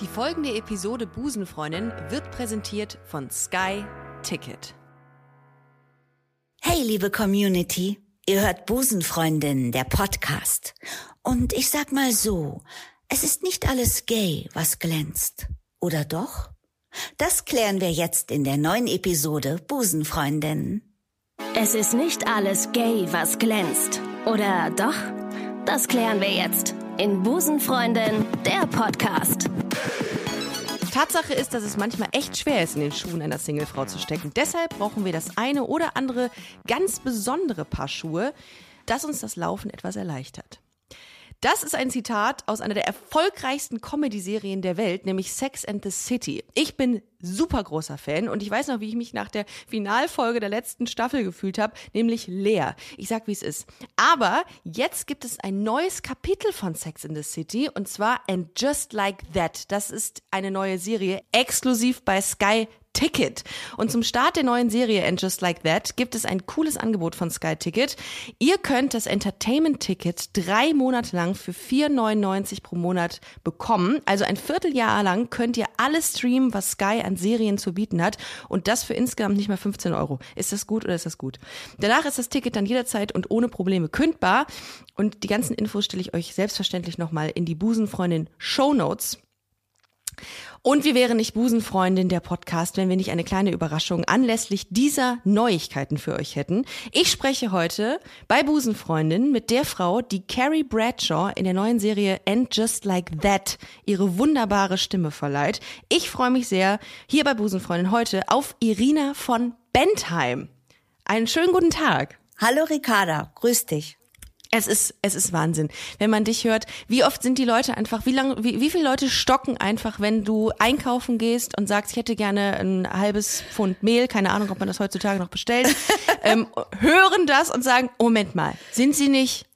Die folgende Episode Busenfreundin wird präsentiert von Sky Ticket. Hey, liebe Community, ihr hört Busenfreundin, der Podcast. Und ich sag mal so, es ist nicht alles gay, was glänzt. Oder doch? Das klären wir jetzt in der neuen Episode Busenfreundin. Es ist nicht alles gay, was glänzt. Oder doch? Das klären wir jetzt in Busenfreundin, der Podcast. Tatsache ist, dass es manchmal echt schwer ist, in den Schuhen einer Singlefrau zu stecken. Deshalb brauchen wir das eine oder andere ganz besondere Paar Schuhe, das uns das Laufen etwas erleichtert. Das ist ein Zitat aus einer der erfolgreichsten Comedy-Serien der Welt, nämlich Sex and the City. Ich bin super großer Fan und ich weiß noch, wie ich mich nach der Finalfolge der letzten Staffel gefühlt habe, nämlich leer. Ich sag, wie es ist. Aber jetzt gibt es ein neues Kapitel von Sex in the City und zwar And Just Like That. Das ist eine neue Serie exklusiv bei Sky Ticket. Und zum Start der neuen Serie And Just Like That gibt es ein cooles Angebot von Sky Ticket. Ihr könnt das Entertainment-Ticket drei Monate lang für 4,99 pro Monat bekommen. Also ein Vierteljahr lang könnt ihr alles streamen, was Sky an Serien zu bieten hat. Und das für insgesamt nicht mal 15 Euro. Ist das gut oder ist das gut? Danach ist das Ticket dann jederzeit und ohne Probleme kündbar. Und die ganzen Infos stelle ich euch selbstverständlich nochmal in die Busenfreundin Show Notes. Und wir wären nicht Busenfreundin der Podcast, wenn wir nicht eine kleine Überraschung anlässlich dieser Neuigkeiten für euch hätten. Ich spreche heute bei Busenfreundin mit der Frau, die Carrie Bradshaw in der neuen Serie And Just Like That ihre wunderbare Stimme verleiht. Ich freue mich sehr hier bei Busenfreundin heute auf Irina von Bentheim. Einen schönen guten Tag. Hallo Ricarda, grüß dich. Es ist, es ist Wahnsinn. Wenn man dich hört, wie oft sind die Leute einfach, wie lang, wie, wie viele Leute stocken einfach, wenn du einkaufen gehst und sagst, ich hätte gerne ein halbes Pfund Mehl, keine Ahnung, ob man das heutzutage noch bestellt, ähm, hören das und sagen, Moment mal, sind sie nicht,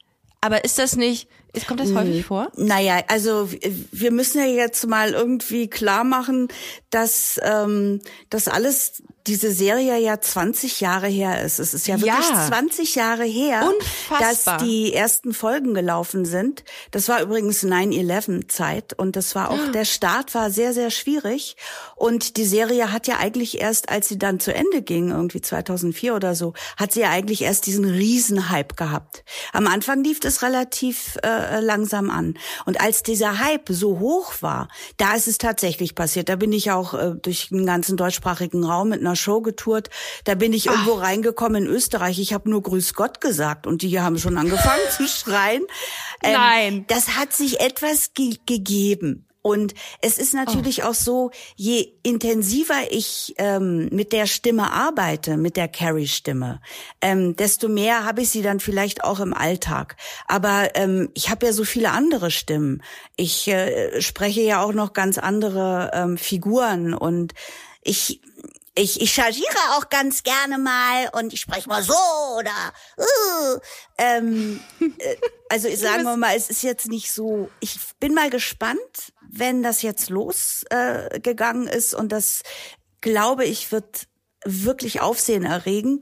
aber ist das nicht, ist, kommt das häufig vor? Naja, also wir müssen ja jetzt mal irgendwie klar machen, dass ähm, das alles diese Serie ja 20 Jahre her ist. Es ist ja wirklich ja. 20 Jahre her, Unfassbar. dass die ersten Folgen gelaufen sind. Das war übrigens 9-11 Zeit und das war auch, oh. der Start war sehr, sehr schwierig. Und die Serie hat ja eigentlich erst, als sie dann zu Ende ging, irgendwie 2004 oder so, hat sie ja eigentlich erst diesen Riesenhype gehabt. Am Anfang lief es relativ äh, langsam an. Und als dieser Hype so hoch war, da ist es tatsächlich passiert. Da bin ich auch äh, durch den ganzen deutschsprachigen Raum mit einer Show getourt. Da bin ich Ach. irgendwo reingekommen in Österreich. Ich habe nur Grüß Gott gesagt und die haben schon angefangen zu schreien. Ähm, Nein. Das hat sich etwas ge gegeben. Und es ist natürlich oh. auch so, je intensiver ich ähm, mit der Stimme arbeite, mit der Carrie-Stimme, ähm, desto mehr habe ich sie dann vielleicht auch im Alltag. Aber ähm, ich habe ja so viele andere Stimmen. Ich äh, spreche ja auch noch ganz andere ähm, Figuren und ich ich, ich chargiere auch ganz gerne mal und ich spreche mal so oder uh, ähm, äh, also sagen wir mal, es ist jetzt nicht so. Ich bin mal gespannt, wenn das jetzt losgegangen äh, ist und das glaube ich wird wirklich Aufsehen erregen,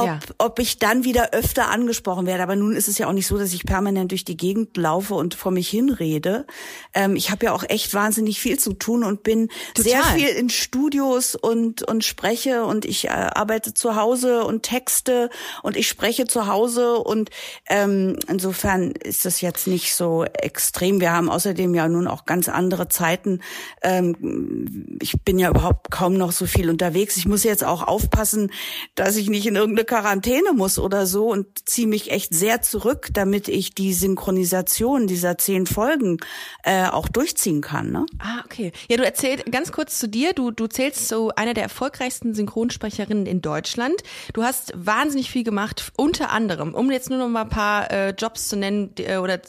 ob, ja. ob ich dann wieder öfter angesprochen werde. Aber nun ist es ja auch nicht so, dass ich permanent durch die Gegend laufe und vor mich hinrede. Ähm, ich habe ja auch echt wahnsinnig viel zu tun und bin Total. sehr viel in Studios und, und spreche und ich äh, arbeite zu Hause und texte und ich spreche zu Hause und ähm, insofern ist das jetzt nicht so extrem. Wir haben außerdem ja nun auch ganz andere Zeiten. Ähm, ich bin ja überhaupt kaum noch so viel unterwegs. Ich muss jetzt auch aufpassen, dass ich nicht in irgendeine eine Quarantäne muss oder so und ziehe mich echt sehr zurück, damit ich die Synchronisation dieser zehn Folgen äh, auch durchziehen kann. Ne? Ah, okay. Ja, du erzählst ganz kurz zu dir. Du, du zählst so einer der erfolgreichsten Synchronsprecherinnen in Deutschland. Du hast wahnsinnig viel gemacht, unter anderem, um jetzt nur noch mal ein paar äh, Jobs zu nennen äh, oder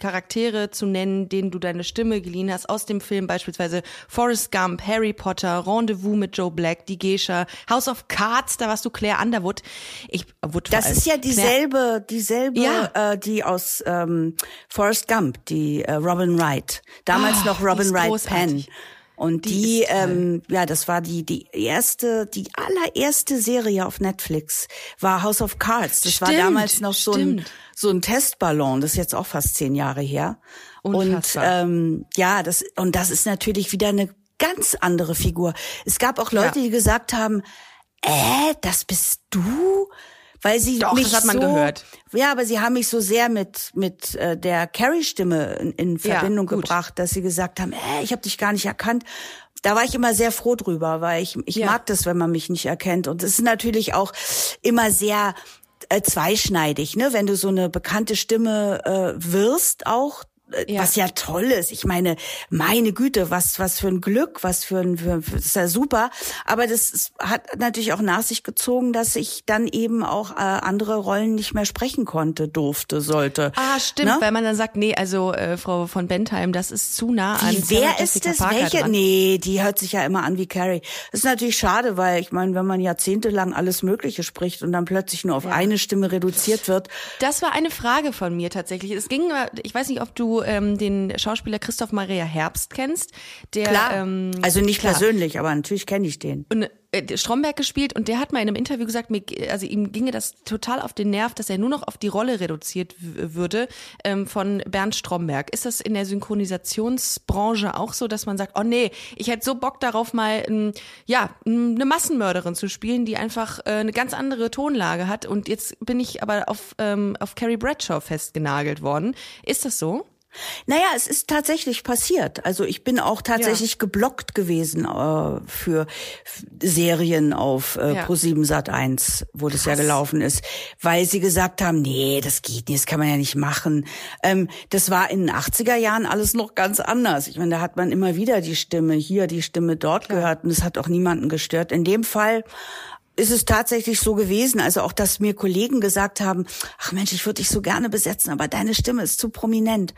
Charaktere zu nennen, denen du deine Stimme geliehen hast, aus dem Film beispielsweise Forrest Gump, Harry Potter, Rendezvous mit Joe Black, Die Geisha, House of Cards, da warst du Claire Underwood. Ich wurde Das ist ja dieselbe, dieselbe, ja. äh, die aus ähm, Forrest Gump, die äh, Robin Wright. Damals oh, noch Robin Wright Penn. Und die, die ähm, ja, das war die die erste, die allererste Serie auf Netflix war House of Cards. Das stimmt, war damals noch so ein so ein Testballon. Das ist jetzt auch fast zehn Jahre her. Unfassbar. Und ähm, ja, das und das ist natürlich wieder eine ganz andere Figur. Es gab auch Leute, ja. die gesagt haben, äh, das bist du? Weil sie Doch, mich das hat man so, gehört. Ja, aber sie haben mich so sehr mit mit äh, der Carrie-Stimme in, in Verbindung ja, gebracht, dass sie gesagt haben, äh, ich habe dich gar nicht erkannt. Da war ich immer sehr froh drüber, weil ich ich ja. mag das, wenn man mich nicht erkennt. Und es ist natürlich auch immer sehr äh, zweischneidig, ne? Wenn du so eine bekannte Stimme äh, wirst, auch ja. was ja toll ist. Ich meine, meine Güte, was was für ein Glück, was für ein für, das ist ja super. Aber das ist, hat natürlich auch nach sich gezogen, dass ich dann eben auch äh, andere Rollen nicht mehr sprechen konnte, durfte, sollte. Ah, stimmt, ne? weil man dann sagt, nee, also äh, Frau von Bentheim, das ist zu nah an. Wie, wer ist das? Parker Welche? Dran. Nee, die hört sich ja immer an wie Carrie. Das ist natürlich schade, weil ich meine, wenn man jahrzehntelang alles Mögliche spricht und dann plötzlich nur auf ja. eine Stimme reduziert wird. Das war eine Frage von mir tatsächlich. Es ging, ich weiß nicht, ob du ähm, den Schauspieler Christoph Maria Herbst kennst. Der, klar. Ähm, also nicht klar. persönlich, aber natürlich kenne ich den. Und Stromberg gespielt und der hat mal in einem Interview gesagt, mir, also ihm ginge das total auf den Nerv, dass er nur noch auf die Rolle reduziert würde ähm, von Bernd Stromberg. Ist das in der Synchronisationsbranche auch so, dass man sagt, oh nee, ich hätte so Bock darauf mal, ähm, ja, eine Massenmörderin zu spielen, die einfach äh, eine ganz andere Tonlage hat und jetzt bin ich aber auf, ähm, auf Carrie Bradshaw festgenagelt worden. Ist das so? Naja, es ist tatsächlich passiert. Also ich bin auch tatsächlich ja. geblockt gewesen äh, für Serien auf äh, ja. Pro7 Sat 1, wo das ja gelaufen ist, weil sie gesagt haben, nee, das geht nicht, das kann man ja nicht machen. Ähm, das war in den 80er Jahren alles noch ganz anders. Ich meine, da hat man immer wieder die Stimme hier, die Stimme dort Klar. gehört und es hat auch niemanden gestört. In dem Fall ist es tatsächlich so gewesen, also auch, dass mir Kollegen gesagt haben, ach Mensch, ich würde dich so gerne besetzen, aber deine Stimme ist zu prominent.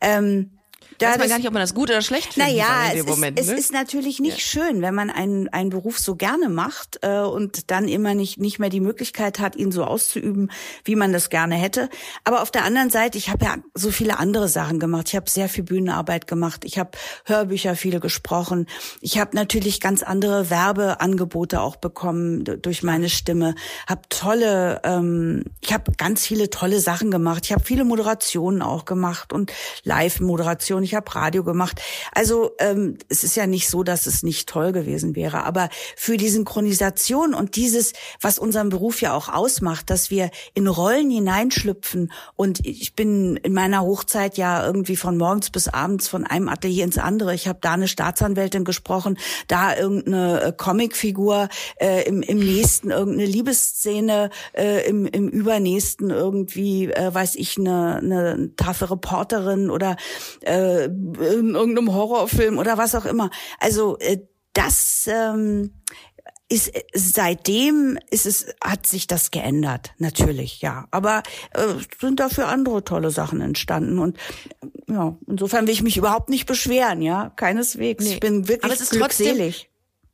Ähm, da weiß man gar nicht, ob man das gut oder schlecht findet. Naja, es, Moment, ist, ne? es ist natürlich nicht ja. schön, wenn man einen, einen Beruf so gerne macht äh, und dann immer nicht, nicht mehr die Möglichkeit hat, ihn so auszuüben, wie man das gerne hätte. Aber auf der anderen Seite, ich habe ja so viele andere Sachen gemacht. Ich habe sehr viel Bühnenarbeit gemacht. Ich habe Hörbücher viele gesprochen. Ich habe natürlich ganz andere Werbeangebote auch bekommen durch meine Stimme. Habe tolle, ähm, ich habe ganz viele tolle Sachen gemacht. Ich habe viele Moderationen auch gemacht und Live-Moderationen ich habe Radio gemacht. Also ähm, es ist ja nicht so, dass es nicht toll gewesen wäre, aber für die Synchronisation und dieses, was unseren Beruf ja auch ausmacht, dass wir in Rollen hineinschlüpfen und ich bin in meiner Hochzeit ja irgendwie von morgens bis abends von einem Atelier ins andere. Ich habe da eine Staatsanwältin gesprochen, da irgendeine äh, Comicfigur, äh, im, im nächsten irgendeine Liebesszene, äh, im, im übernächsten irgendwie, äh, weiß ich, eine, eine taffe Reporterin oder äh, in irgendeinem Horrorfilm oder was auch immer. Also äh, das ähm, ist seitdem ist es hat sich das geändert natürlich ja aber äh, sind dafür andere tolle Sachen entstanden und ja insofern will ich mich überhaupt nicht beschweren ja keineswegs nee. ich bin wirklich aber es ist glückselig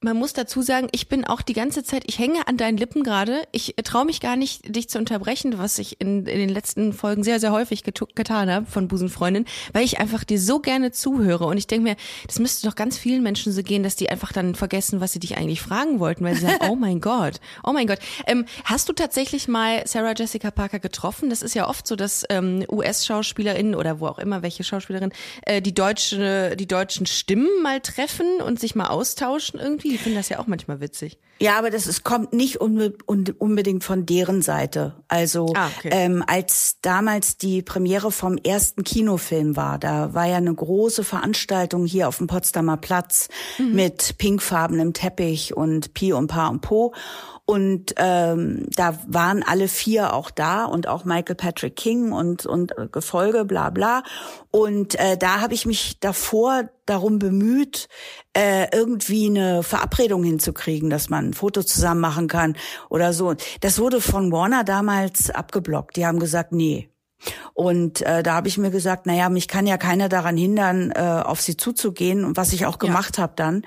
man muss dazu sagen, ich bin auch die ganze Zeit, ich hänge an deinen Lippen gerade. Ich traue mich gar nicht, dich zu unterbrechen, was ich in, in den letzten Folgen sehr, sehr häufig getan habe von Busenfreundin, weil ich einfach dir so gerne zuhöre. Und ich denke mir, das müsste doch ganz vielen Menschen so gehen, dass die einfach dann vergessen, was sie dich eigentlich fragen wollten, weil sie sagen, oh mein Gott, oh mein Gott. Ähm, hast du tatsächlich mal Sarah Jessica Parker getroffen? Das ist ja oft so, dass ähm, US-Schauspielerinnen oder wo auch immer welche Schauspielerin äh, die deutsche, die deutschen Stimmen mal treffen und sich mal austauschen irgendwie die finden das ja auch manchmal witzig. Ja, aber das ist, kommt nicht unbe unbedingt von deren Seite. Also ah, okay. ähm, als damals die Premiere vom ersten Kinofilm war, da war ja eine große Veranstaltung hier auf dem Potsdamer Platz mhm. mit pinkfarbenem Teppich und Pi und Pa und Po. Und ähm, da waren alle vier auch da und auch Michael Patrick King und und Gefolge, bla bla. Und äh, da habe ich mich davor darum bemüht, äh, irgendwie eine Verabredung hinzukriegen, dass man ein Foto zusammen machen kann oder so. Das wurde von Warner damals abgeblockt. Die haben gesagt, nee, und äh, da habe ich mir gesagt, naja, mich kann ja keiner daran hindern, äh, auf sie zuzugehen, und was ich auch gemacht ja. habe dann.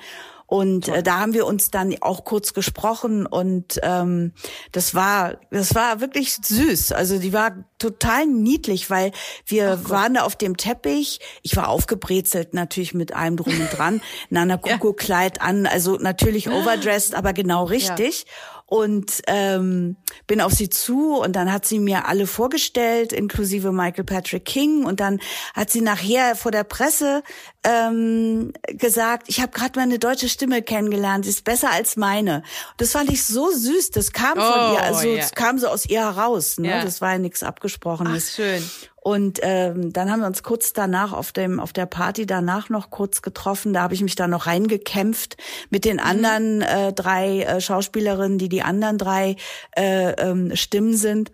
Und äh, da haben wir uns dann auch kurz gesprochen und ähm, das war das war wirklich süß. Also die war total niedlich, weil wir Ach, waren da auf dem Teppich. Ich war aufgebrezelt natürlich mit allem drum und dran, Nana Kuko Kleid an, also natürlich overdressed, aber genau richtig. Ja. Und ähm, bin auf sie zu und dann hat sie mir alle vorgestellt, inklusive Michael Patrick King und dann hat sie nachher vor der Presse ähm, gesagt, ich habe gerade meine deutsche Stimme kennengelernt, sie ist besser als meine. Das fand ich so süß, das kam oh, von ihr, also yeah. es kam so aus ihr heraus, ne? Yeah. das war ja nichts abgesprochenes. Ach, schön. Und ähm, dann haben wir uns kurz danach auf dem auf der Party danach noch kurz getroffen. Da habe ich mich dann noch reingekämpft mit den mhm. anderen äh, drei äh, Schauspielerinnen, die die anderen drei äh, ähm, Stimmen sind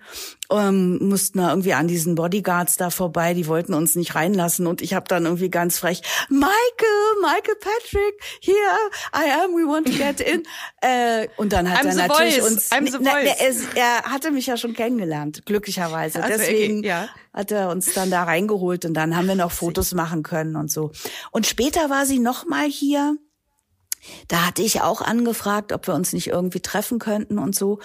ähm, mussten da irgendwie an diesen Bodyguards da vorbei, die wollten uns nicht reinlassen und ich habe dann irgendwie ganz frech, Michael, Michael Patrick, here I am, we want to get in. Äh, und dann hat I'm er natürlich voice. uns, I'm the na, voice. er, er hatte mich ja schon kennengelernt, glücklicherweise. Also, Deswegen okay, ja. hat er uns dann da reingeholt und dann haben wir noch Fotos machen können und so. Und später war sie noch mal hier da hatte ich auch angefragt, ob wir uns nicht irgendwie treffen könnten und so.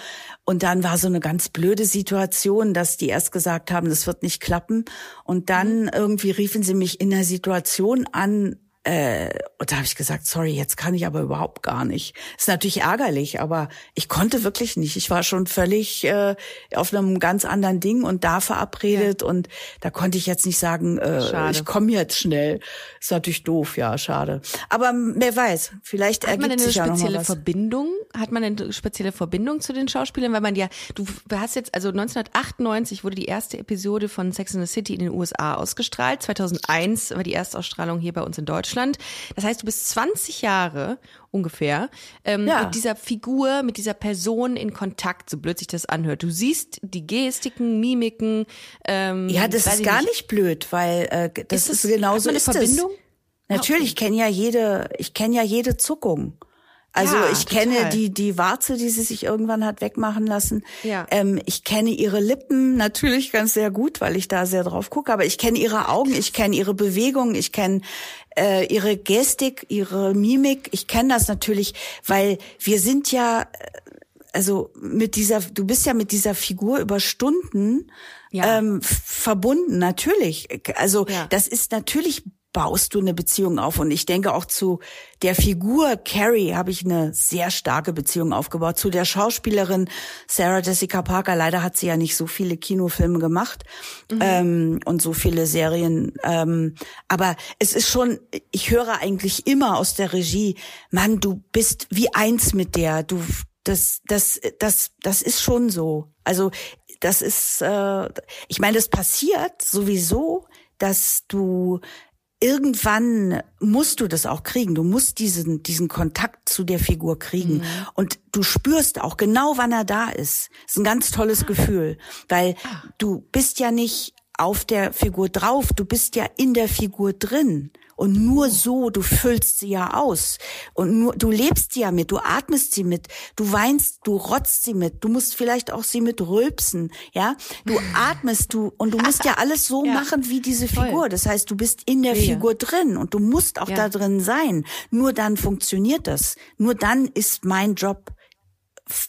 Und dann war so eine ganz blöde Situation, dass die erst gesagt haben, das wird nicht klappen. Und dann mhm. irgendwie riefen sie mich in der Situation an, äh, und da habe ich gesagt, sorry, jetzt kann ich aber überhaupt gar nicht. Ist natürlich ärgerlich, aber ich konnte wirklich nicht. Ich war schon völlig äh, auf einem ganz anderen Ding und da verabredet ja. und da konnte ich jetzt nicht sagen, äh, ich komme jetzt schnell. Ist natürlich doof, ja, schade. Aber wer weiß, vielleicht Hat ergibt man sich eine ja noch spezielle mal was. Verbindung? Hat man eine spezielle Verbindung zu den Schauspielern? Weil man ja, du hast jetzt, also 1998 wurde die erste Episode von Sex in the City in den USA ausgestrahlt. 2001 war die Erstausstrahlung hier bei uns in Deutschland. Das heißt, du bist 20 Jahre ungefähr ähm, Ja. mit dieser Figur, mit dieser Person in Kontakt, so blöd sich das anhört. Du siehst die Gestiken, Mimiken. Ähm, Ja, das ist gar nicht blöd, weil äh, das Ist ist, genauso man eine ist Verbindung? es. Natürlich, ich kenne ja jede, ich kenne ja jede Zuckung. Also Ja, ich kenne total. die die Warze, die sie sich irgendwann hat wegmachen lassen. Ja. Ähm, ich kenne ihre Lippen natürlich ganz sehr gut, weil ich da sehr drauf gucke. Aber ich kenne ihre Augen, ich kenne ihre Bewegungen, ich kenne äh, ihre Gestik, ihre Mimik. Ich kenne das natürlich, weil wir sind ja also mit dieser, du bist ja mit dieser Figur über Stunden Ja. ähm, verbunden, natürlich. Also Ja. das ist natürlich baust du eine Beziehung auf und ich denke auch zu der Figur Carrie habe ich eine sehr starke Beziehung aufgebaut. Zu der Schauspielerin Sarah Jessica Parker, leider hat sie ja nicht so viele Kinofilme gemacht ähm, und so viele Serien. Ähm, aber es ist schon, ich höre eigentlich immer aus der Regie, Mann, du bist wie eins mit der, du das, das, das, das ist schon so. Also das ist, äh, ich meine, das passiert sowieso, dass du irgendwann musst du das auch kriegen. Du musst diesen, diesen Kontakt zu der Figur kriegen. Und du spürst auch genau, wann er da ist. Das ist ein ganz tolles Gefühl, weil du bist ja nicht auf der Figur drauf, du bist ja in der Figur drin. Und nur so, du füllst sie ja aus. Und nur, du lebst sie ja mit, du atmest sie mit, du weinst, du rotzt sie mit, du musst vielleicht auch sie mit rülpsen, ja. Du atmest, du, und du musst ja alles so Ja. machen wie diese Voll. Figur. Das heißt, du bist in der Mega. Figur drin und du musst auch Ja. da drin sein. Nur dann funktioniert das. Nur dann ist mein Job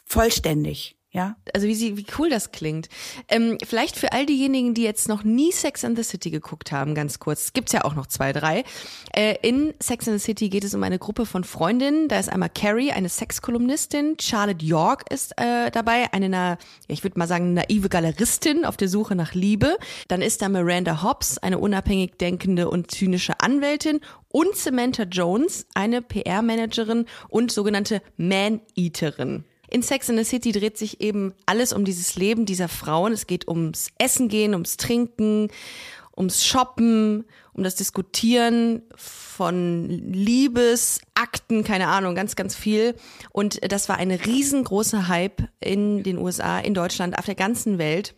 vollständig, ja. also wie sie, wie cool das klingt. Ähm, vielleicht für all diejenigen, die jetzt noch nie Sex and the City geguckt haben, ganz kurz. Es gibt's ja auch noch zwei, drei. Äh, in Sex and the City geht es um eine Gruppe von Freundinnen. Da ist einmal Carrie, eine Sexkolumnistin. Charlotte York ist äh, dabei, eine, na, ich würde mal sagen, naive Galeristin auf der Suche nach Liebe. Dann ist da Miranda Hobbs, eine unabhängig denkende und zynische Anwältin. Und Samantha Jones, eine PR-Managerin und sogenannte Man-Eaterin. In Sex in the City dreht sich eben alles um dieses Leben dieser Frauen. Es geht ums Essen gehen, ums Trinken, ums Shoppen, um das Diskutieren von Liebesakten, keine Ahnung, ganz, ganz viel. Und das war eine riesengroße Hype in den USA, in Deutschland, auf der ganzen Welt.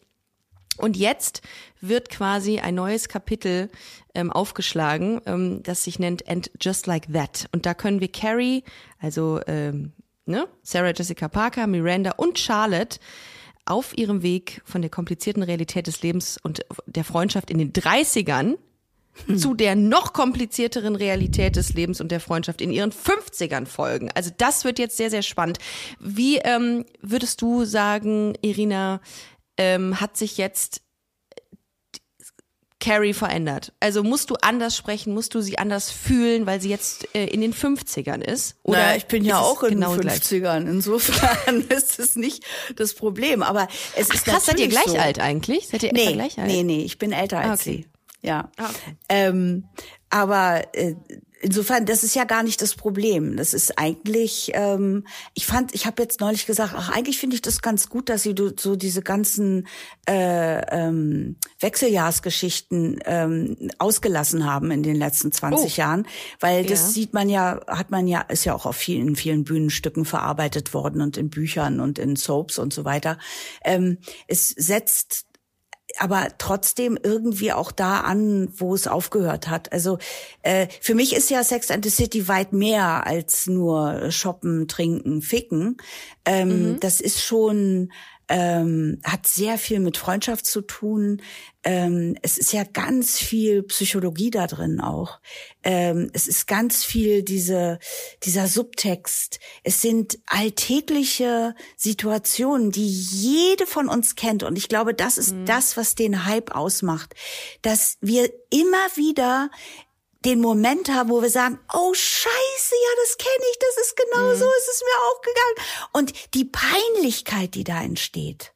Und jetzt wird quasi ein neues Kapitel ähm, aufgeschlagen, ähm, das sich nennt And Just Like That. Und da können wir Carrie, also ähm, ne, Sarah Jessica Parker, Miranda und Charlotte auf ihrem Weg von der komplizierten Realität des Lebens und der Freundschaft in den 30ern zu der noch komplizierteren Realität des Lebens und der Freundschaft in ihren 50ern folgen. Also das wird jetzt sehr, sehr spannend. Wie ähm, würdest du sagen, Irina, ähm, hat sich jetzt Carrie verändert? Also musst du anders sprechen, musst du sie anders fühlen, weil sie jetzt äh, in den 50ern ist? Oder naja, ich bin ja auch in genau den 50ern. Gleich? Insofern ist es nicht das Problem. Aber es Ach, ist krass, seid ihr gleich so. alt eigentlich? Seid ihr nee, gleich alt? Nee, nee, ich bin älter als okay. sie. Ja. Ah, okay. Ähm, aber äh, insofern, das ist ja gar nicht das Problem. Das ist eigentlich, ähm, ich fand, ich habe jetzt neulich gesagt, ach, eigentlich finde ich das ganz gut, dass sie so diese ganzen äh, ähm, Wechseljahrsgeschichten ähm, ausgelassen haben in den letzten 20 oh. Jahren, weil das ja. sieht man ja, hat man ja, ist ja auch auf vielen, vielen Bühnenstücken verarbeitet worden und in Büchern und in Soaps und so weiter. Ähm, es setzt aber trotzdem irgendwie auch da an, wo es aufgehört hat. Also äh, für mich ist ja Sex and the City weit mehr als nur shoppen, trinken, ficken. Ähm, mhm. Das ist schon ähm, hat sehr viel mit Freundschaft zu tun. Ähm, es ist ja ganz viel Psychologie da drin auch. Ähm, es ist ganz viel diese, dieser Subtext. Es sind alltägliche Situationen, die jede von uns kennt. Und ich glaube, das ist mhm. das, was den Hype ausmacht. Dass wir immer wieder den Moment haben, wo wir sagen, oh Scheiße, ja, das kenne ich, das ist genau mhm. so, ist es mir auch gegangen. Und die Peinlichkeit, die da entsteht.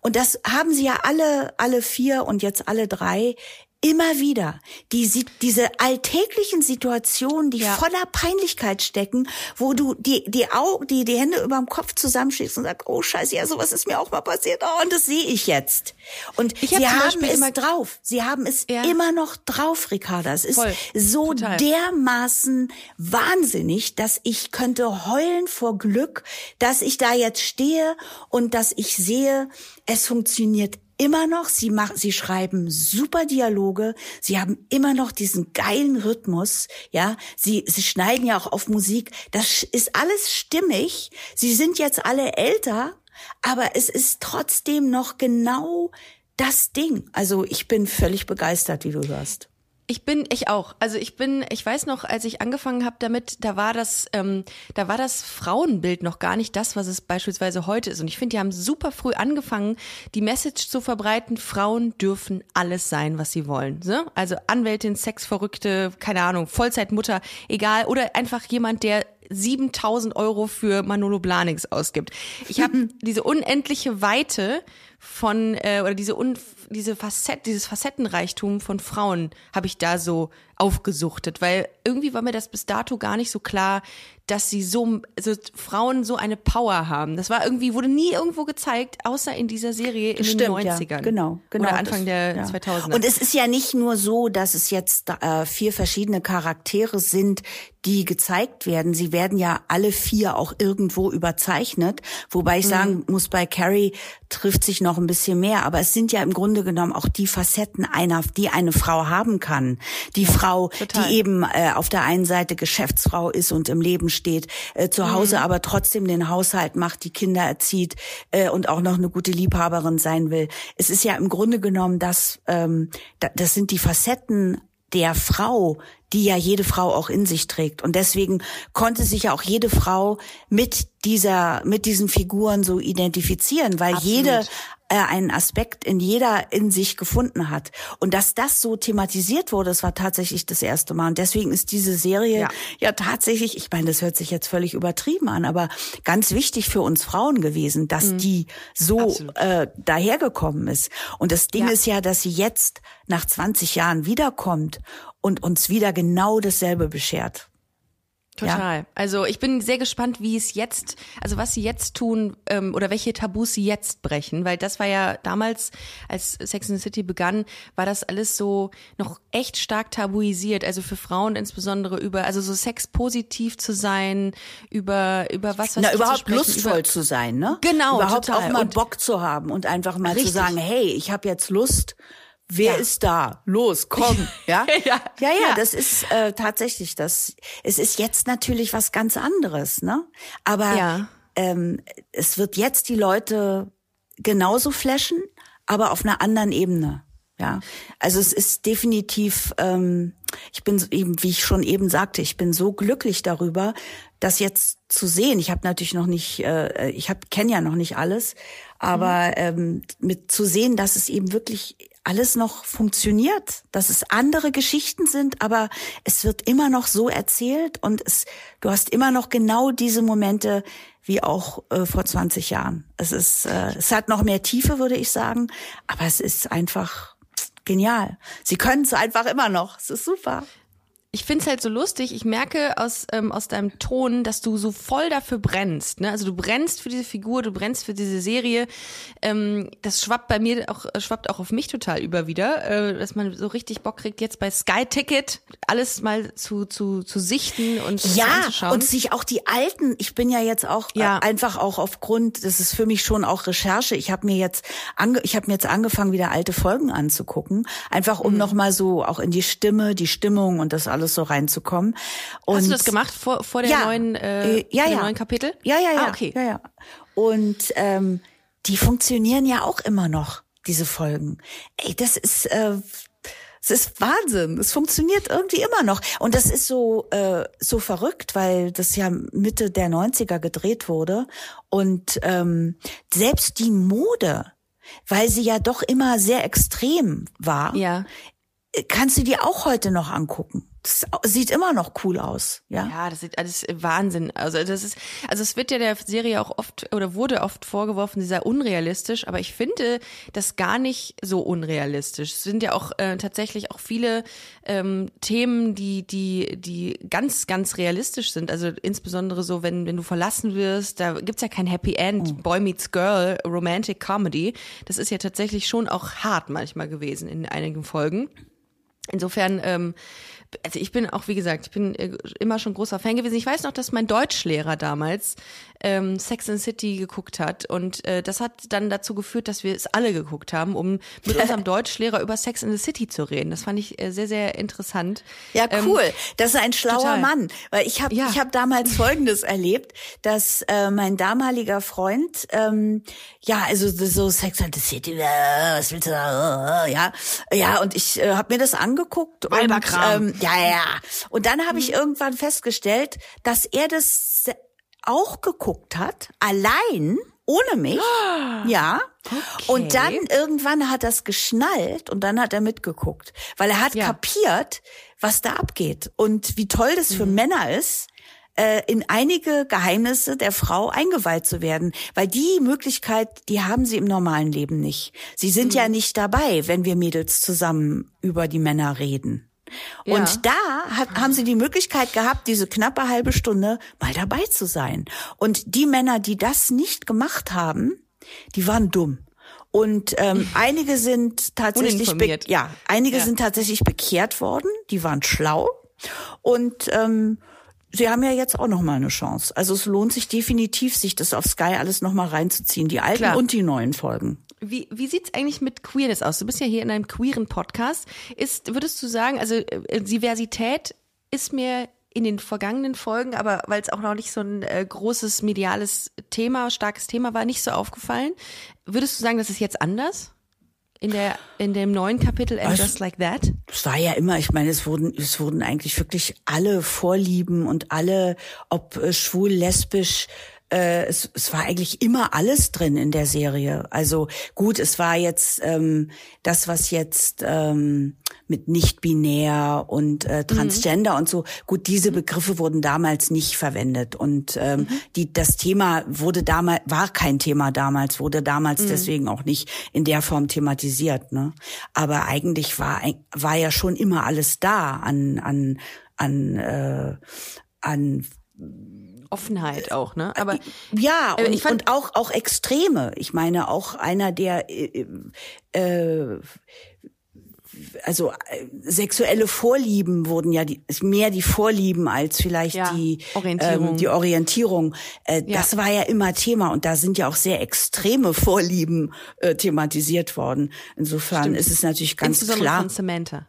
Und das haben sie ja alle, alle vier und jetzt alle drei immer wieder die, diese alltäglichen Situationen, die ja. voller Peinlichkeit stecken, wo du die, die Augen, die, die Hände über dem Kopf zusammenschlägst und sagst, oh Scheiße, ja, sowas ist mir auch mal passiert. Oh, und das sehe ich jetzt. Und ich sie hab haben es drauf. Sie haben es ja. immer noch drauf, Ricarda. Es ist Voll. so Total. dermaßen wahnsinnig, dass ich könnte heulen vor Glück, dass ich da jetzt stehe und dass ich sehe, es funktioniert immer noch, sie machen, sie schreiben super Dialoge, sie haben immer noch diesen geilen Rhythmus, ja, sie, sie schneiden ja auch auf Musik, das ist alles stimmig, sie sind jetzt alle älter, aber es ist trotzdem noch genau das Ding. Also ich bin völlig begeistert, wie du hörst. Ich bin, ich auch. Also ich bin, ich weiß noch, als ich angefangen habe damit, da war das, ähm, da war das Frauenbild noch gar nicht das, was es beispielsweise heute ist. Und ich finde, die haben super früh angefangen, die Message zu verbreiten, Frauen dürfen alles sein, was sie wollen. Ne? Also Anwältin, Sexverrückte, keine Ahnung, Vollzeitmutter, egal. Oder einfach jemand, der 7000 Euro für Manolo Blahniks ausgibt. Ich habe diese unendliche Weite von äh, oder diese un, diese Facette, dieses Facettenreichtum von Frauen habe ich da so aufgesuchtet, weil irgendwie war mir das bis dato gar nicht so klar, dass sie so, also Frauen so eine Power haben. Das war irgendwie, wurde nie irgendwo gezeigt, außer in dieser Serie in Stimmt, den 90ern. Ja, genau, genau. Oder Anfang das, der ja. 2000er. Und es ist ja nicht nur so, dass es jetzt äh, vier verschiedene Charaktere sind, die gezeigt werden. Sie werden ja alle vier auch irgendwo überzeichnet. Wobei ich mhm. sagen muss, bei Carrie trifft sich noch ein bisschen mehr. Aber es sind ja im Grunde genommen auch die Facetten einer, die eine Frau haben kann. Die ja, Frau, total. die eben äh, auf der einen Seite Geschäftsfrau ist und im Leben steht, äh, zu Hause mhm. aber trotzdem den Haushalt macht, die Kinder erzieht äh, und auch noch eine gute Liebhaberin sein will. Es ist ja im Grunde genommen das, ähm, das sind die Facetten der Frau, die ja jede Frau auch in sich trägt. Und deswegen konnte sich ja auch jede Frau mit dieser, mit diesen Figuren so identifizieren, weil Absolut. jede äh, einen Aspekt in jeder in sich gefunden hat. Und dass das so thematisiert wurde, das war tatsächlich das erste Mal. Und deswegen ist diese Serie ja, ja tatsächlich, ich meine, das hört sich jetzt völlig übertrieben an, aber ganz wichtig für uns Frauen gewesen, dass mhm. die so äh, dahergekommen ist. Und das Ding ja. ist ja, dass sie jetzt nach 20 Jahren wiederkommt und uns wieder genau dasselbe beschert. Total. Ja. Also ich bin sehr gespannt, wie es jetzt, also was sie jetzt tun ähm, oder welche Tabus sie jetzt brechen, weil das war ja damals, als Sex in the City begann, war das alles so noch echt stark tabuisiert. Also für Frauen insbesondere über, also so Sex positiv zu sein, über über was was Na, überhaupt zu lustvoll über, zu sein, ne? Genau. Überhaupt total. auch mal und, Bock zu haben und einfach mal richtig. zu sagen, hey, ich habe jetzt Lust Wer ja. ist da? Los, komm, ja? ja, ja, ja, das ist äh, tatsächlich das. Es ist jetzt natürlich was ganz anderes, ne? Aber ja. ähm, es wird jetzt die Leute genauso flashen, aber auf einer anderen Ebene. Ja, also es ist definitiv. Ähm, ich bin eben, wie ich schon eben sagte, ich bin so glücklich darüber, das jetzt zu sehen. Ich habe natürlich noch nicht, äh, ich habe kenne ja noch nicht alles, aber mhm. ähm, mit zu sehen, dass es eben wirklich alles noch funktioniert, dass es andere Geschichten sind, aber es wird immer noch so erzählt und es, du hast immer noch genau diese Momente wie auch äh, vor 20 Jahren. Es ist, äh, es hat noch mehr Tiefe, würde ich sagen, aber es ist einfach genial. Sie können es einfach immer noch. Es ist super ich finde es halt so lustig. Ich merke aus, ähm, aus deinem Ton, dass du so voll dafür brennst. Ne? Also du brennst für diese Figur, du brennst für diese Serie. Ähm, das schwappt bei mir auch, schwappt auch auf mich total über wieder, äh, dass man so richtig Bock kriegt, jetzt bei Sky Ticket alles mal zu, zu, zu sichten und ja, anzuschauen. und sich auch die alten, ich bin ja jetzt auch äh, ja. Äh, einfach auch aufgrund, das ist für mich schon auch Recherche. Ich habe mir jetzt ange, ich habe mir jetzt angefangen, wieder alte Folgen anzugucken, einfach um mhm. noch so auch in die Stimme, die Stimmung und das alles alles so reinzukommen. Und Hast du das gemacht vor, vor der ja, neuen, äh, äh ja, ja. neuen Kapitel? Ja, ja, ja. Ah, okay. Ja, ja. Und ähm, die funktionieren ja auch immer noch, diese Folgen. Ey, das ist äh, es ist Wahnsinn. Es funktioniert irgendwie immer noch. Und das ist so, äh, so verrückt, weil das ja Mitte der 90er gedreht wurde. Und ähm, selbst die Mode, weil sie ja doch immer sehr extrem war, ja. kannst du dir auch heute noch angucken. Das sieht immer noch cool aus, ja. Ja, das sieht alles Wahnsinn. Also das ist, also es wird ja der Serie auch oft oder wurde oft vorgeworfen, sie sei unrealistisch, aber ich finde das gar nicht so unrealistisch. Es sind ja auch äh, tatsächlich auch viele ähm, Themen, die die die ganz ganz realistisch sind. Also insbesondere so, wenn wenn du verlassen wirst, da gibt's ja kein Happy End, oh. Boy meets Girl, Romantic Comedy. Das ist ja tatsächlich schon auch hart manchmal gewesen in einigen Folgen. Insofern ähm, also ich bin auch, wie gesagt, ich bin äh, immer schon großer Fan gewesen. Ich weiß noch, dass mein Deutschlehrer damals ähm, Sex and City geguckt hat und äh, das hat dann dazu geführt, dass wir es alle geguckt haben, um mit unserem Deutschlehrer über Sex in the City zu reden. Das fand ich äh, sehr, sehr interessant. Ja, ähm, cool. Ähm, das ist ein schlauer total. Mann, weil ich habe ja. ich habe damals Folgendes erlebt, dass äh, mein damaliger Freund, ähm, ja, also so Sex and the City, äh, was willst du da, äh, ja, ja, und ich äh, habe mir das angeguckt und ähm, ja, ja. Und dann habe ich mhm. irgendwann festgestellt, dass er das auch geguckt hat, allein, ohne mich. Ja. Okay. Und dann irgendwann hat das geschnallt und dann hat er mitgeguckt, weil er hat ja. kapiert, was da abgeht und wie toll das für mhm. Männer ist, äh, in einige Geheimnisse der Frau eingeweiht zu werden, weil die Möglichkeit, die haben sie im normalen Leben nicht. Sie sind mhm. ja nicht dabei, wenn wir Mädels zusammen über die Männer reden. Ja. Und da hat, haben sie die Möglichkeit gehabt, diese knappe halbe Stunde mal dabei zu sein. Und die Männer, die das nicht gemacht haben, die waren dumm. Und ähm, einige sind tatsächlich ja, einige ja. sind tatsächlich bekehrt worden. Die waren schlau und ähm, sie haben ja jetzt auch noch mal eine Chance. Also es lohnt sich definitiv, sich das auf Sky alles noch mal reinzuziehen, die alten Klar. und die neuen Folgen. Wie, wie sieht's eigentlich mit Queerness aus? Du bist ja hier in einem queeren Podcast. Ist, würdest du sagen, also äh, Diversität ist mir in den vergangenen Folgen, aber weil es auch noch nicht so ein äh, großes mediales Thema, starkes Thema war, nicht so aufgefallen. Würdest du sagen, das ist jetzt anders? In der, in dem neuen Kapitel And also, Just Like That? Es war ja immer, ich meine, es wurden, es wurden eigentlich wirklich alle Vorlieben und alle, ob äh, schwul, lesbisch, äh, es, es war eigentlich immer alles drin in der Serie. Also gut, es war jetzt ähm, das, was jetzt ähm, mit nicht-binär und äh, Transgender mhm. und so. Gut, diese mhm. Begriffe wurden damals nicht verwendet und ähm, mhm. die das Thema wurde damals war kein Thema damals, wurde damals mhm. deswegen auch nicht in der Form thematisiert. Ne? Aber eigentlich war war ja schon immer alles da an an an äh, an Offenheit auch, ne? Aber ja, und, ich fand, und auch auch Extreme. Ich meine, auch einer der äh, äh, also äh, sexuelle Vorlieben wurden ja die, mehr die Vorlieben als vielleicht ja, die Orientierung. Ähm, die Orientierung. Äh, ja. Das war ja immer Thema und da sind ja auch sehr extreme Vorlieben äh, thematisiert worden. Insofern Stimmt. ist es natürlich ganz Insbesondere klar. Von Samantha.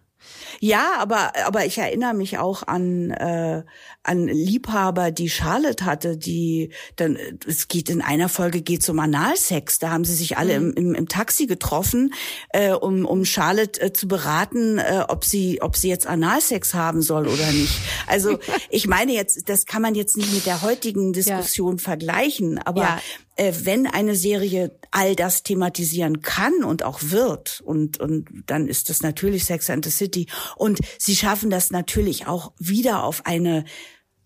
Ja, aber aber ich erinnere mich auch an äh, an Liebhaber, die Charlotte hatte, die dann es geht in einer Folge geht's um Analsex. Da haben sie sich alle mhm. im, im, im Taxi getroffen, äh, um um Charlotte äh, zu beraten, äh, ob sie ob sie jetzt Analsex haben soll oder nicht. Also ich meine jetzt, das kann man jetzt nicht mit der heutigen Diskussion ja. vergleichen, aber ja. Äh, wenn eine Serie all das thematisieren kann und auch wird und und dann ist das natürlich Sex and the City. Und sie schaffen das natürlich auch wieder auf eine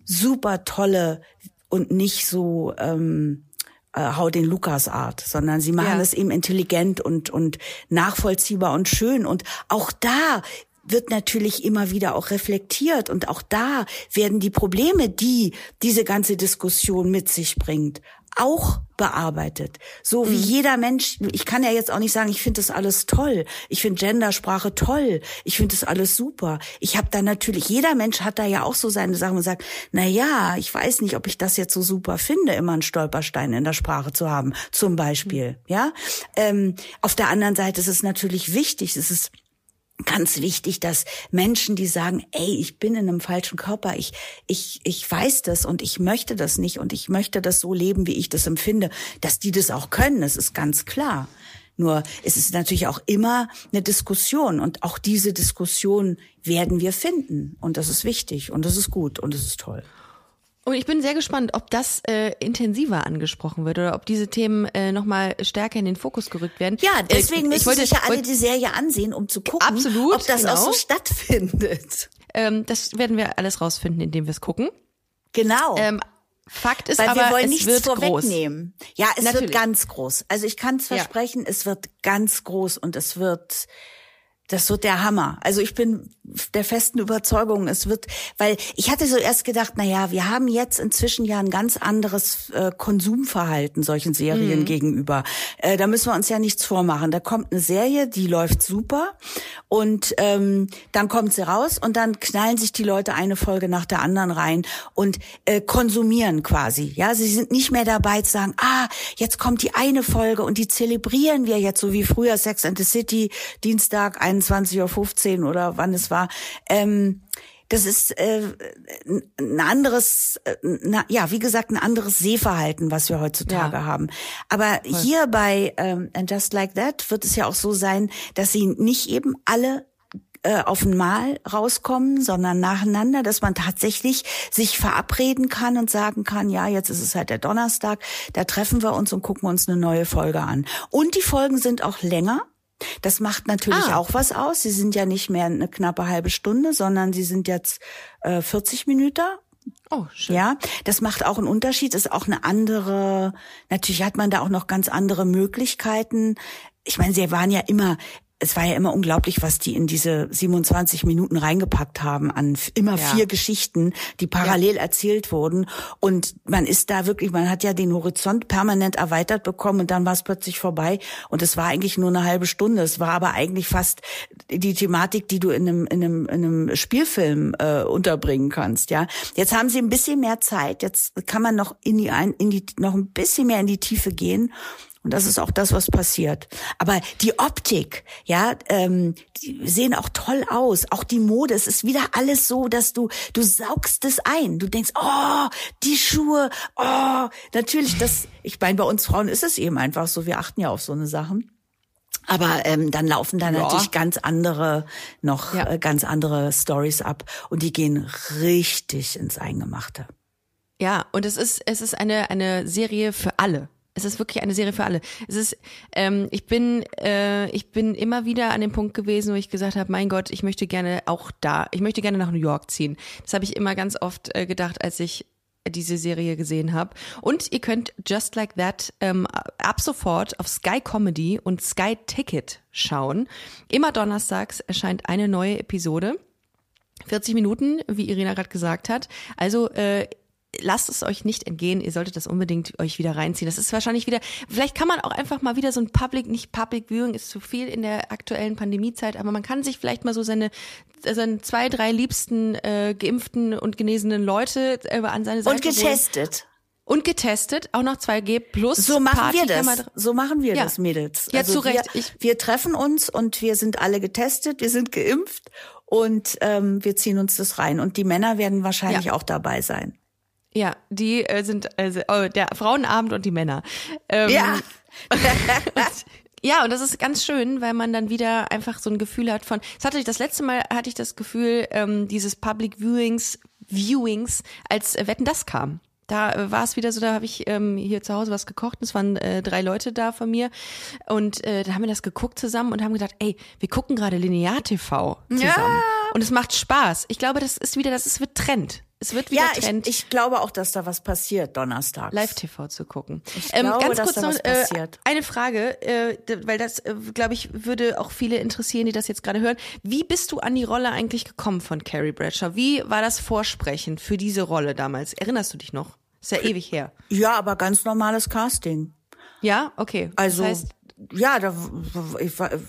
super tolle und nicht so ähm, äh, hau den Lukas Art, sondern sie machen es eben intelligent und und nachvollziehbar und schön. Und auch da wird natürlich immer wieder auch reflektiert und auch da werden die Probleme, die diese ganze Diskussion mit sich bringt, auch bearbeitet. So wie mhm. jeder Mensch, ich kann ja jetzt auch nicht sagen, ich finde das alles toll. Ich finde Gendersprache toll. Ich finde das alles super. Ich habe da natürlich, jeder Mensch hat da ja auch so seine Sachen und sagt, na ja, ich weiß nicht, ob ich das jetzt so super finde, immer einen Stolperstein in der Sprache zu haben, zum Beispiel. Mhm. Ja. Ähm, auf der anderen Seite ist es natürlich wichtig, es ist ganz wichtig, dass Menschen, die sagen, ey, ich bin in einem falschen Körper, ich, ich, ich weiß das und ich möchte das nicht und ich möchte das so leben, wie ich das empfinde, dass die das auch können, das ist ganz klar. Nur es ist natürlich auch immer eine Diskussion und auch diese Diskussion werden wir finden und das ist wichtig und das ist gut und das ist toll. Und ich bin sehr gespannt, ob das äh, intensiver angesprochen wird oder ob diese Themen äh, nochmal stärker in den Fokus gerückt werden. Ja, deswegen äh, müssen wollte, sich ja alle die Serie ansehen, um zu gucken, absolut, ob das genau. auch so stattfindet. Ähm, das werden wir alles rausfinden, indem wir es gucken. Genau. Ähm, Fakt ist Weil aber, wir wollen es nichts wird vorwegnehmen. groß. Ja, es Natürlich. wird ganz groß. Also ich kann es Ja. versprechen, es wird ganz groß und es wird das wird der Hammer. Also ich bin der festen Überzeugung, es wird, weil ich hatte so erst gedacht, na ja, wir haben jetzt inzwischen ja ein ganz anderes äh, Konsumverhalten solchen Serien gegenüber. Äh, da müssen wir uns ja nichts vormachen. Da kommt eine Serie, die läuft super und ähm, dann kommt sie raus und dann knallen sich die Leute eine Folge nach der anderen rein und äh, konsumieren quasi. Ja, sie sind nicht mehr dabei zu sagen, ah, jetzt kommt die eine Folge und die zelebrieren wir jetzt so wie früher Sex and the City Dienstag 21.15 Uhr oder wann es war. Ähm, das ist äh, ein anderes, äh, na, ja, wie gesagt, ein anderes Sehverhalten, was wir heutzutage Ja. haben. Aber hier bei ähm, And Just Like That wird es ja auch so sein, dass sie nicht eben alle äh, auf einmal rauskommen, sondern nacheinander, dass man tatsächlich sich verabreden kann und sagen kann, ja, jetzt ist es halt der Donnerstag, da treffen wir uns und gucken uns eine neue Folge an. Und die Folgen sind auch länger. Das macht natürlich Ah. auch was aus. Sie sind ja nicht mehr eine knappe halbe Stunde, sondern sie sind jetzt äh, 40 Minuten. Oh, schön. Ja, das macht auch einen Unterschied, ist auch eine andere, natürlich hat man da auch noch ganz andere Möglichkeiten. Ich meine, sie waren ja immer, es war ja immer unglaublich, was die in diese 27 Minuten reingepackt haben an immer Ja. vier Geschichten, die parallel erzählt wurden. Und man ist da wirklich, man hat ja den Horizont permanent erweitert bekommen und dann war es plötzlich vorbei. Und es war eigentlich nur eine halbe Stunde. Es war aber eigentlich fast die Thematik, die du in einem, in einem, in einem Spielfilm äh, unterbringen kannst. Ja, jetzt haben sie ein bisschen mehr Zeit. Jetzt kann man noch in die, ein- in die noch ein bisschen mehr in die Tiefe gehen. Und das ist auch das, was passiert. Aber die Optik, ja, ähm, die sehen auch toll aus. Auch die Mode, es ist wieder alles so, dass du, du saugst es ein. Du denkst, oh, die Schuhe, oh, natürlich, das, ich meine, bei uns Frauen ist es eben einfach so, wir achten ja auf so eine Sachen. Aber ähm, dann laufen da Ja. natürlich ganz andere, noch Ja. äh, ganz andere Stories ab und die gehen richtig ins Eingemachte. Ja, und es ist, es ist eine, eine Serie für alle. Es ist wirklich eine Serie für alle. Es ist, ähm, ich bin, äh, ich bin immer wieder an dem Punkt gewesen, wo ich gesagt habe, mein Gott, ich möchte gerne auch da, ich möchte gerne nach New York ziehen. Das habe ich immer ganz oft äh, gedacht, als ich diese Serie gesehen habe. Und ihr könnt Just Like That ähm, ab sofort auf Sky Comedy und Sky Ticket schauen. Immer donnerstags erscheint eine neue Episode. 40 Minuten, wie Irina gerade gesagt hat. Also äh, lasst es euch nicht entgehen. Ihr solltet das unbedingt euch wieder reinziehen. Das ist wahrscheinlich wieder, vielleicht kann man auch einfach mal wieder so ein Public, nicht Public Viewing ist zu viel in der aktuellen Pandemiezeit, aber man kann sich vielleicht mal so seine, seine zwei, drei liebsten äh, geimpften und genesenen Leute äh, an seine Seite Und holen. getestet. Und getestet, auch noch 2G plus. So machen Party wir das. So machen wir Ja. das, Mädels. Also Ja, zu Recht. Wir, wir treffen uns und wir sind alle getestet, wir sind geimpft und ähm, wir ziehen uns das rein. Und die Männer werden wahrscheinlich Ja. auch dabei sein. Ja, die äh, sind also, oh, der Frauenabend und die Männer. Ähm, Ja. Ja, und das ist ganz schön, weil man dann wieder einfach so ein Gefühl hat von. Das hatte ich das letzte Mal hatte ich das Gefühl, ähm, dieses Public Viewings, Viewings, als äh, Wetten das kam. Da äh, war es wieder so, da habe ich ähm, hier zu Hause was gekocht. Es waren äh, drei Leute da von mir. Und äh, da haben wir das geguckt zusammen und haben gedacht, ey, wir gucken gerade Linear-TV zusammen. Ja. Und es macht Spaß. Ich glaube, das ist wieder, das ist wird Trend. Es wird wieder Ja, Trend. ich, ich glaube auch, dass da was passiert donnerstags. Live-TV zu gucken. Ich ähm, glaube, ganz dass kurz da noch was äh, passiert. eine Frage, äh, weil das, äh, glaube ich, würde auch viele interessieren, die das jetzt gerade hören. Wie bist du an die Rolle eigentlich gekommen von Carrie Bradshaw? Wie war das Vorsprechen für diese Rolle damals? Erinnerst du dich noch? Ist ja ewig her. Ja, aber ganz normales Casting. Ja, okay. Also das heißt, ja, da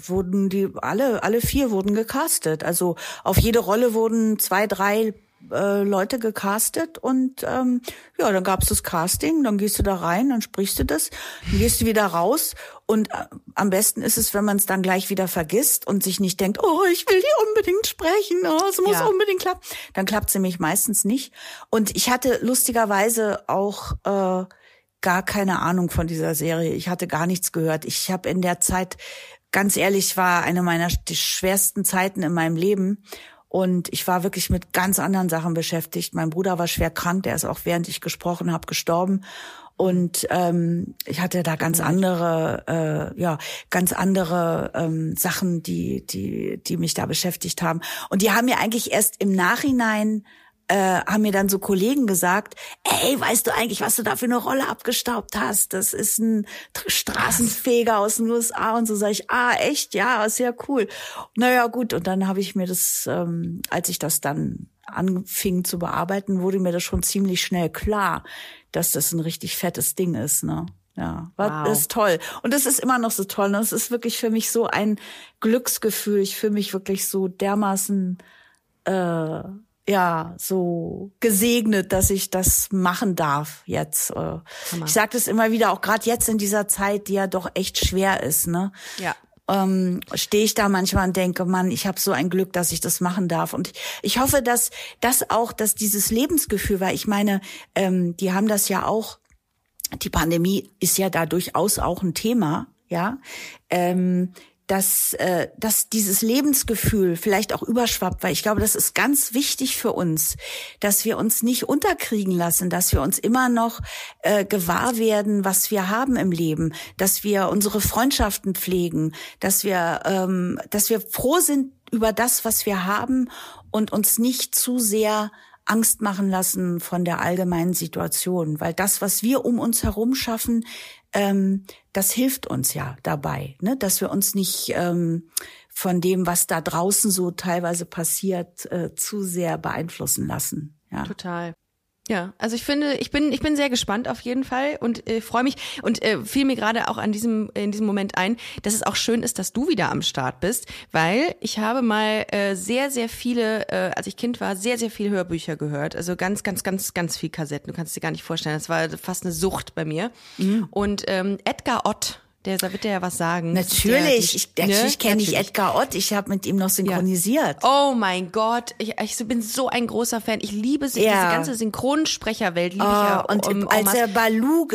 wurden die alle alle vier wurden gecastet. Also auf jede Rolle wurden zwei, drei äh, Leute gecastet und ähm, ja, dann gab's das Casting, dann gehst du da rein, dann sprichst du das, dann gehst du wieder raus und äh, am besten ist es, wenn man es dann gleich wieder vergisst und sich nicht denkt, oh, ich will die unbedingt sprechen, oh, es muss Ja. unbedingt klappen. Dann klappt sie nämlich meistens nicht. Und ich hatte lustigerweise auch äh, gar keine Ahnung von dieser Serie. Ich hatte gar nichts gehört. Ich habe in der Zeit, ganz ehrlich, war eine meiner die schwersten Zeiten in meinem Leben. Und ich war wirklich mit ganz anderen Sachen beschäftigt. Mein Bruder war schwer krank, der ist auch während ich gesprochen habe gestorben. Und ähm, ich hatte da ganz andere, äh, ja, ganz andere ähm, Sachen, die, die, die mich da beschäftigt haben. Und die haben mir eigentlich erst im Nachhinein äh, haben mir dann so Kollegen gesagt, ey, weißt du eigentlich, was du da für eine Rolle abgestaubt hast? Das ist ein Tr- Straßenfeger aus den USA und so sage ich, ah, echt? Ja, ist ja cool. Naja, gut, und dann habe ich mir das, ähm, als ich das dann anfing zu bearbeiten, wurde mir das schon ziemlich schnell klar, dass das ein richtig fettes Ding ist, ne? Ja, war, Wow. das ist toll. Und das ist immer noch so toll. Ne? Es ist wirklich für mich so ein Glücksgefühl. Ich fühle mich wirklich so dermaßen äh, ja so gesegnet, dass ich das machen darf jetzt. Äh, ich sage das immer wieder, auch gerade jetzt in dieser Zeit, die ja doch echt schwer ist. Ne? ja. ähm, stehe ich da manchmal und denke, Mann, ich habe so ein Glück, dass ich das machen darf. Und ich, ich hoffe, dass das auch, dass dieses Lebensgefühl, weil ich meine, ähm, die haben das ja auch, die Pandemie ist ja da durchaus auch ein Thema, ja. Ähm, dass, äh, dass dieses Lebensgefühl vielleicht auch überschwappt, weil ich glaube, das ist ganz wichtig für uns, dass wir uns nicht unterkriegen lassen, dass wir uns immer noch äh, gewahr werden, was wir haben im Leben, dass wir unsere Freundschaften pflegen, dass wir, ähm, dass wir froh sind über das, was wir haben und uns nicht zu sehr Angst machen lassen von der allgemeinen Situation, weil das, was wir um uns herum schaffen, ähm, das hilft uns ja dabei, ne? dass wir uns nicht ähm, von dem, was da draußen so teilweise passiert, äh, zu sehr beeinflussen lassen. Ja. Total. Ja, also ich finde, ich bin, ich bin sehr gespannt auf jeden Fall und äh, freue mich und äh, fiel mir gerade auch an diesem, in diesem Moment ein, dass es auch schön ist, dass du wieder am Start bist, weil ich habe mal äh, sehr, sehr viele, äh, als ich Kind war, sehr, sehr viele Hörbücher gehört. Also ganz, ganz, ganz, ganz viel Kassetten. Du kannst dir gar nicht vorstellen. Das war fast eine Sucht bei mir. Und ähm, Edgar Ott, der, da wird der ja was sagen. Natürlich, ich, ne? ich kenne ich Natürlich. Edgar Ott, ich habe mit ihm noch synchronisiert. Oh mein Gott, ich, ich bin so ein großer Fan. Ich liebe Ja. diese ganze Synchronsprecherwelt, liebe ich ja. Oh, und um, als er Balu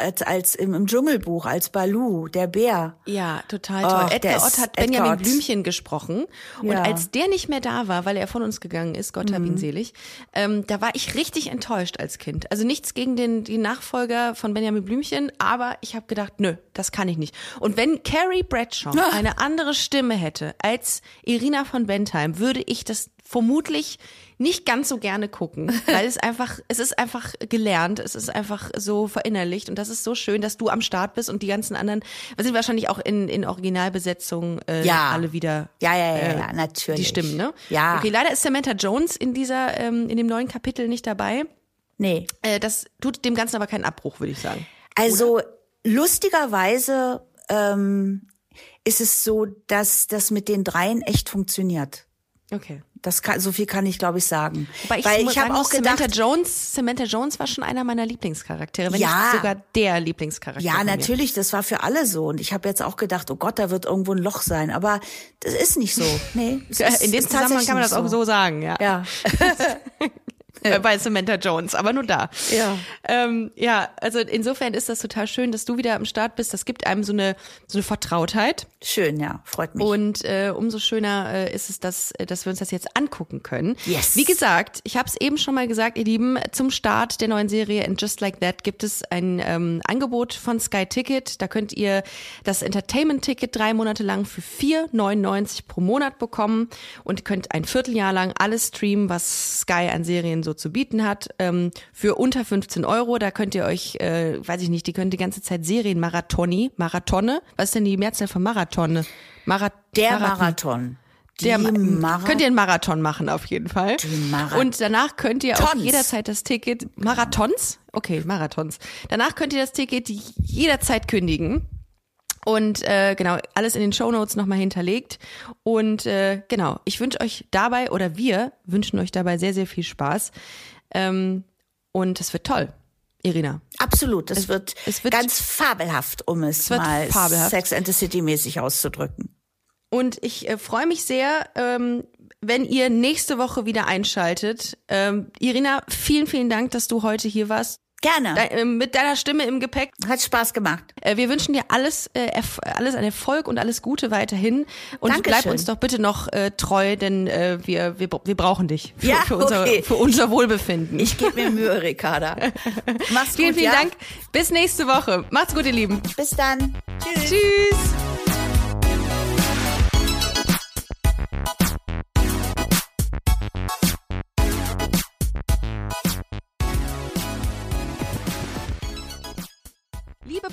als, als im, im Dschungelbuch als Balu, der Bär. Ja, total Oh, toll. der Edgar Ott hat Edgar Benjamin Ott. Blümchen gesprochen. Und Ja. als der nicht mehr da war, weil er von uns gegangen ist, Gott hab ihn Mhm. selig, ähm, da war ich richtig enttäuscht als Kind. Also nichts gegen den, die Nachfolger von Benjamin Blümchen, aber ich habe gedacht, nö, das kann ich nicht. Und wenn Carrie Bradshaw Ah. eine andere Stimme hätte als Irina von Bentheim, würde ich das vermutlich nicht ganz so gerne gucken, weil es einfach, es ist einfach gelernt, es ist einfach so verinnerlicht und das ist so schön, dass du am Start bist und die ganzen anderen, wir sind wahrscheinlich auch in, in Originalbesetzung äh, Ja. alle wieder Ja, ja, ja, äh, ja, natürlich. die Stimmen, ne? Ja. Okay, leider ist Samantha Jones in dieser, ähm, in dem neuen Kapitel nicht dabei. Nee. Äh, das tut dem Ganzen aber keinen Abbruch, würde ich sagen. Also lustigerweise ähm, ist es so, dass das mit den dreien echt funktioniert. Okay. Das kann, so viel kann ich, glaube ich, sagen. Wobei ich, Weil ich habe auch gedacht, Samantha Jones, Samantha Jones war schon einer meiner Lieblingscharaktere, wenn Ja. nicht sogar der Lieblingscharakter. ja, natürlich, das war für alle so. Und ich habe jetzt auch gedacht, oh Gott, da wird irgendwo ein Loch sein. Aber das ist nicht so. Nee, in dem Zusammenhang kann man das tatsächlich auch so sagen, ja. Ja. äh, bei Samantha Jones, aber nur da. Ja. Ähm, ja, also insofern ist das total schön, dass du wieder am Start bist. Das gibt einem so eine, so eine Vertrautheit. Schön, ja, freut mich. Und äh, umso schöner äh, ist es, dass, äh, dass wir uns das jetzt angucken können. Yes. Wie gesagt, ich habe es eben schon mal gesagt, ihr Lieben, zum Start der neuen Serie And Just Like That gibt es ein ähm, Angebot von Sky Ticket. Da könnt ihr das Entertainment-Ticket drei Monate lang für 4,99 pro Monat bekommen und könnt ein Vierteljahr lang alles streamen, was Sky an Serien so zu bieten hat, ähm, für unter 15 Euro. Da könnt ihr euch, äh, weiß ich nicht, die könnt die ganze Zeit Serien Marathoni, Marathonne. Was ist denn die Mehrzahl von Marathonne? Mara der Marathon. Die der könnt ihr einen Marathon machen auf jeden Fall. Marathon. Und danach könnt ihr auch jederzeit das Ticket Marathons. Okay, Marathons. Danach könnt ihr das Ticket jederzeit kündigen. Und äh, genau, alles in den Shownotes nochmal hinterlegt. Und äh, genau, ich wünsche euch dabei, oder wir wünschen euch dabei sehr, sehr viel Spaß. Ähm, und es wird toll. Irina. Absolut, es, wird, es wird- ganz fabelhaft, um es, wird mal fabelhaft. Sex and the City mäßig auszudrücken. Und ich äh, freue mich sehr, ähm, wenn ihr nächste Woche wieder einschaltet. Ähm, Irina, vielen, vielen Dank, dass du heute hier warst. Gerne. De äh, mit deiner Stimme im Gepäck. Hat Spaß gemacht. Äh, wir wünschen dir alles, äh, alles an Erfolg und alles Gute weiterhin. Und Dankeschön. bleib uns doch bitte noch äh, treu, denn äh, wir, wir, wir brauchen dich für, Ja, für, unser, okay. für unser Wohlbefinden. Ich gebe mir Mühe, Ricarda. Mach's vielen, gut, vielen ja? Dank. Bis nächste Woche. Macht's gut, ihr Lieben. Bis dann. Tschüss. Tschüss.